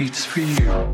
Beats for you.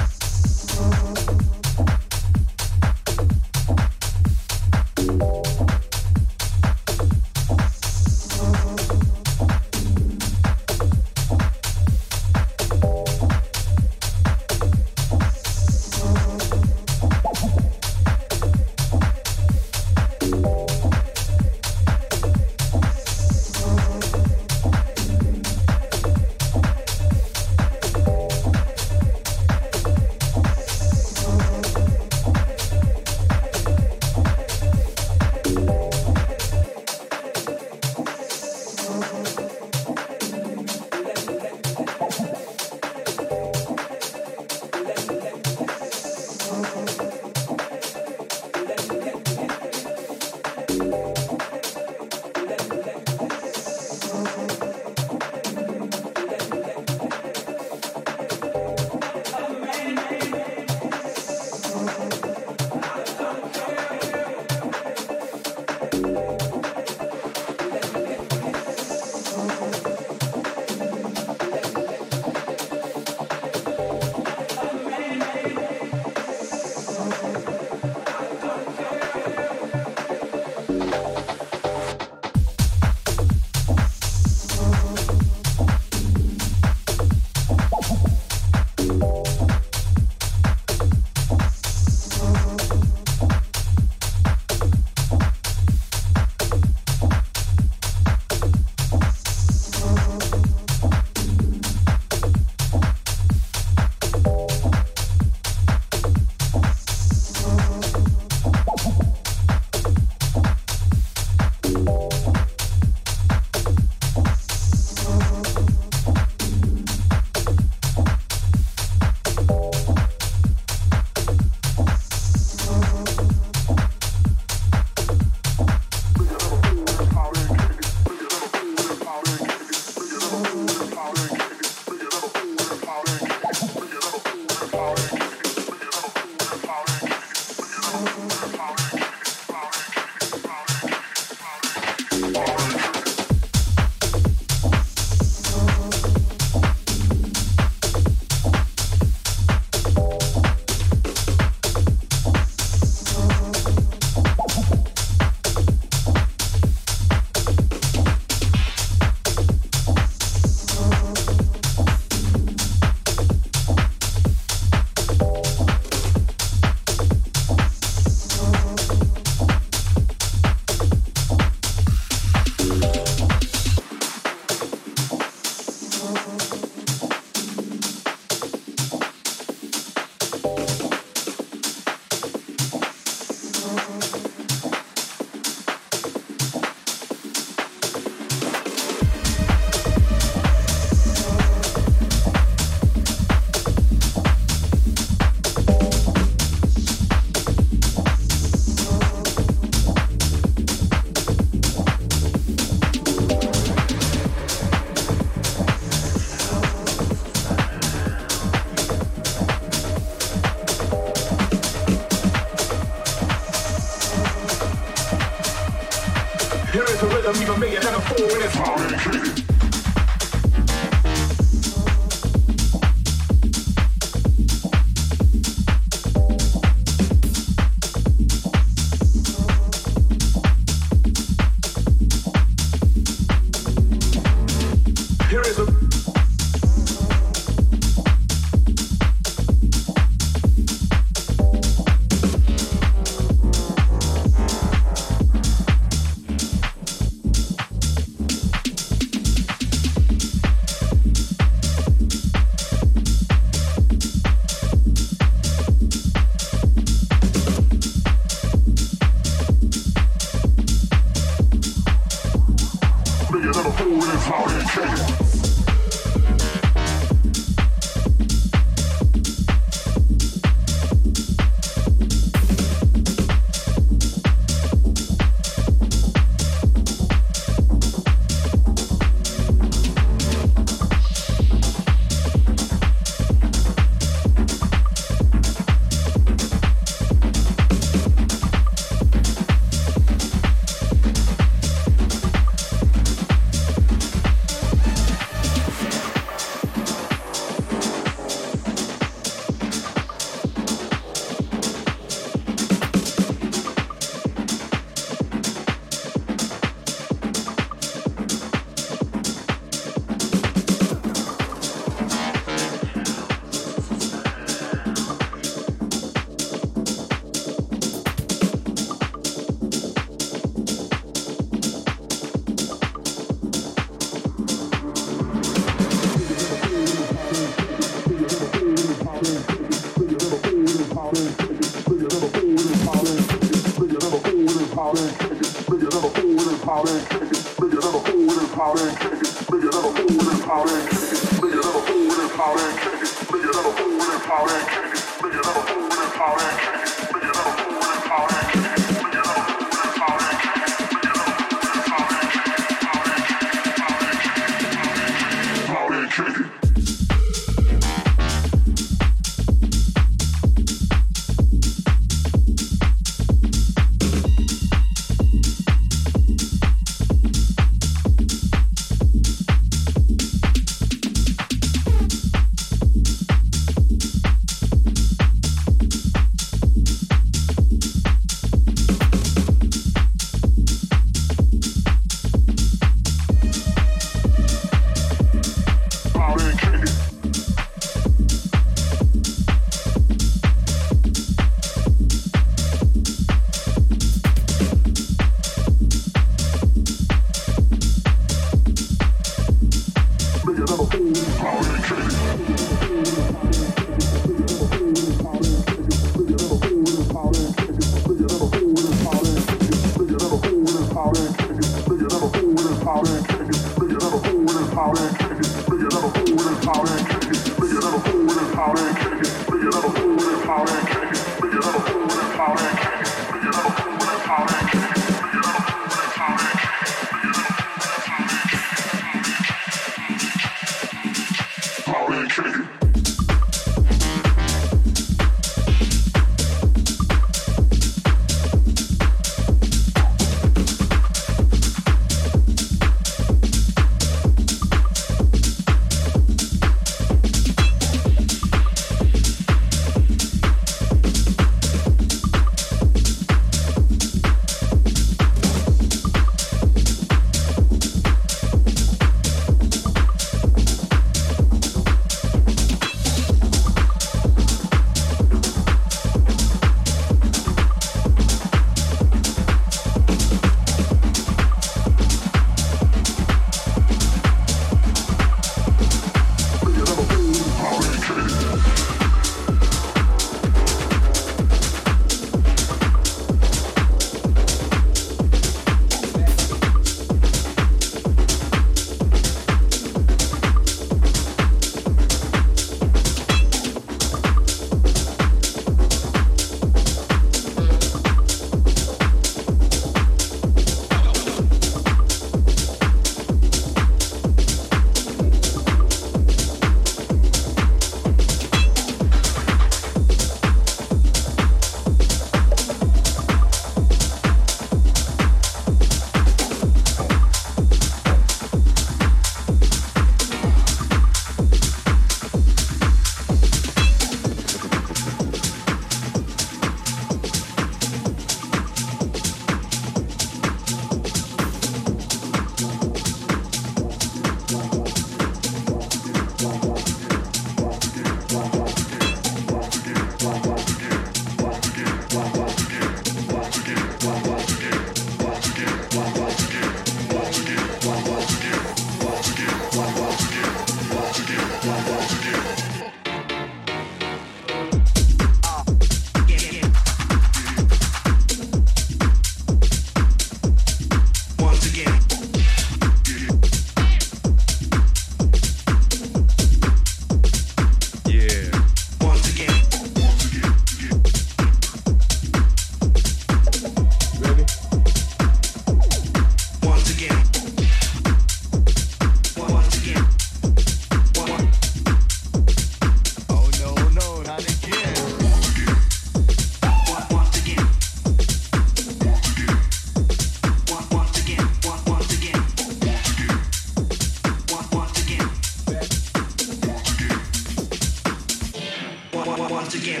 once again.